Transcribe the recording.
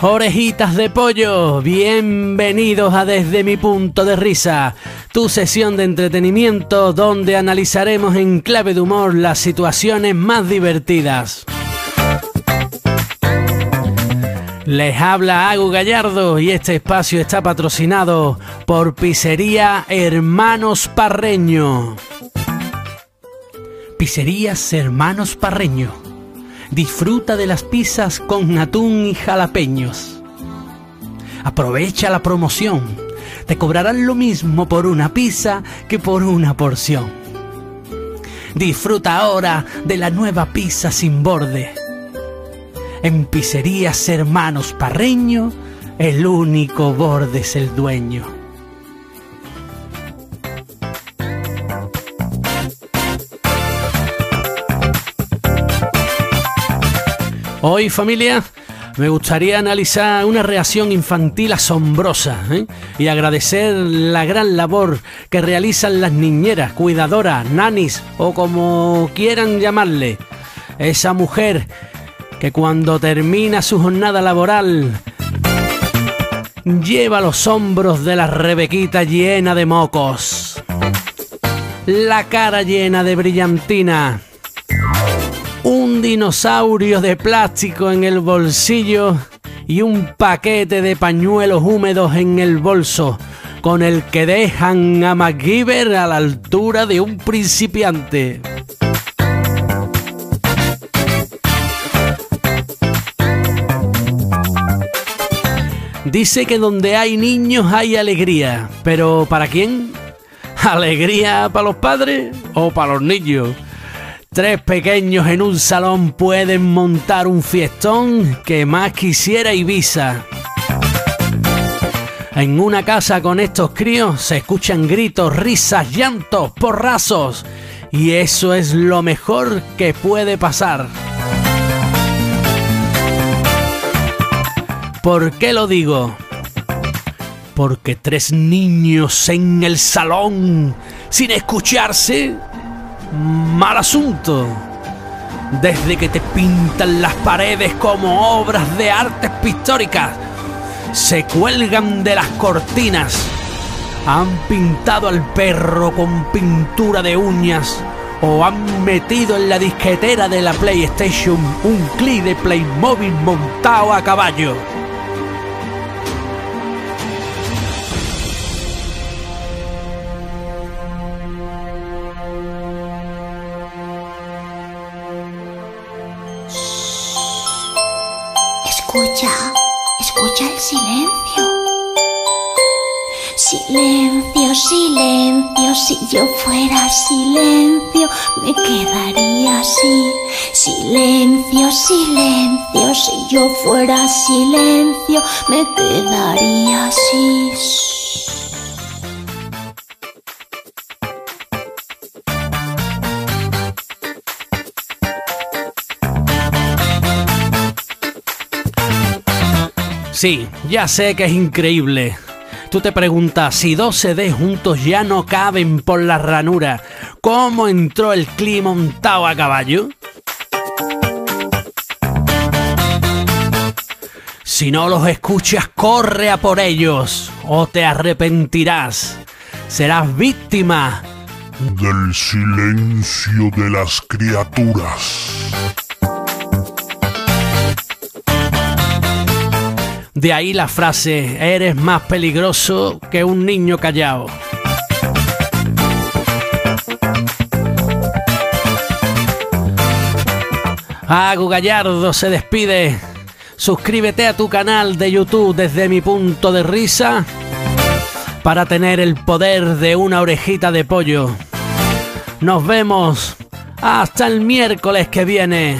Orejitas de pollo, bienvenidos a Desde mi punto de risa, tu sesión de entretenimiento donde analizaremos en clave de humor las situaciones más divertidas. Les habla Agu Gallardo y este espacio está patrocinado por Pizzería Hermanos Parreño. Pizzerías Hermanos Parreño Disfruta de las pizzas con atún y jalapeños. Aprovecha la promoción. Te cobrarán lo mismo por una pizza que por una porción. Disfruta ahora de la nueva pizza sin borde. En Pizzerías Hermanos Parreño, el único borde es el dueño. Hoy familia, me gustaría analizar una reacción infantil asombrosa ¿eh? y agradecer la gran labor que realizan las niñeras, cuidadoras, nanis o como quieran llamarle. Esa mujer que cuando termina su jornada laboral lleva los hombros de la Rebequita llena de mocos, la cara llena de brillantina un dinosaurio de plástico en el bolsillo y un paquete de pañuelos húmedos en el bolso, con el que dejan a MacGyver a la altura de un principiante. Dice que donde hay niños hay alegría, pero ¿para quién? ¿Alegría para los padres o para los niños? Tres pequeños en un salón pueden montar un fiestón que más quisiera Ibiza. En una casa con estos críos se escuchan gritos, risas, llantos, porrazos. Y eso es lo mejor que puede pasar. ¿Por qué lo digo? Porque tres niños en el salón, sin escucharse, mal asunto. Desde que te pintan las paredes como obras de artes pictóricas, se cuelgan de las cortinas, han pintado al perro con pintura de uñas o han metido en la disquetera de la PlayStation un clip de Playmobil montado a caballo. Escucha, escucha el silencio. Silencio, silencio, si yo fuera silencio, me quedaría así. Silencio, silencio, si yo fuera silencio, me quedaría así. Sí, ya sé que es increíble. Tú te preguntas, si dos CDs juntos ya no caben por la ranura, ¿cómo entró el clima montado a caballo? Si no los escuchas, corre a por ellos o te arrepentirás. Serás víctima del silencio de las criaturas. De ahí la frase, eres más peligroso que un niño callado. Agu Gallardo se despide. Suscríbete a tu canal de YouTube desde mi punto de risa para tener el poder de una orejita de pollo. Nos vemos hasta el miércoles que viene.